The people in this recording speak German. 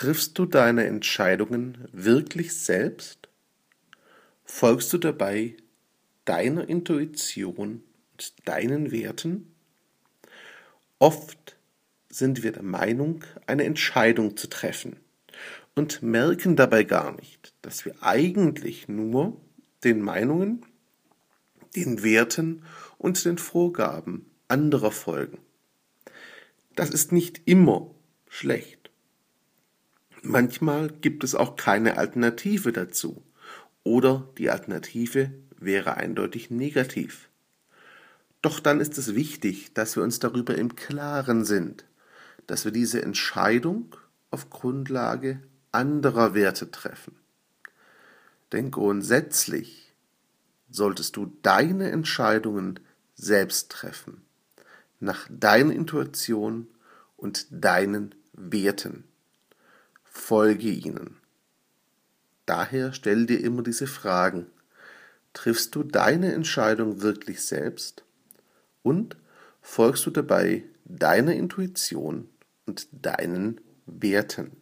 Triffst du deine Entscheidungen wirklich selbst? Folgst du dabei deiner Intuition und deinen Werten? Oft sind wir der Meinung, eine Entscheidung zu treffen und merken dabei gar nicht, dass wir eigentlich nur den Meinungen, den Werten und den Vorgaben anderer folgen. Das ist nicht immer schlecht. Manchmal gibt es auch keine Alternative dazu oder die Alternative wäre eindeutig negativ. Doch dann ist es wichtig, dass wir uns darüber im Klaren sind, dass wir diese Entscheidung auf Grundlage anderer Werte treffen. Denn grundsätzlich solltest du deine Entscheidungen selbst treffen, nach deiner Intuition und deinen Werten. Folge ihnen. Daher stell dir immer diese Fragen. Triffst du deine Entscheidung wirklich selbst? Und folgst du dabei deiner Intuition und deinen Werten?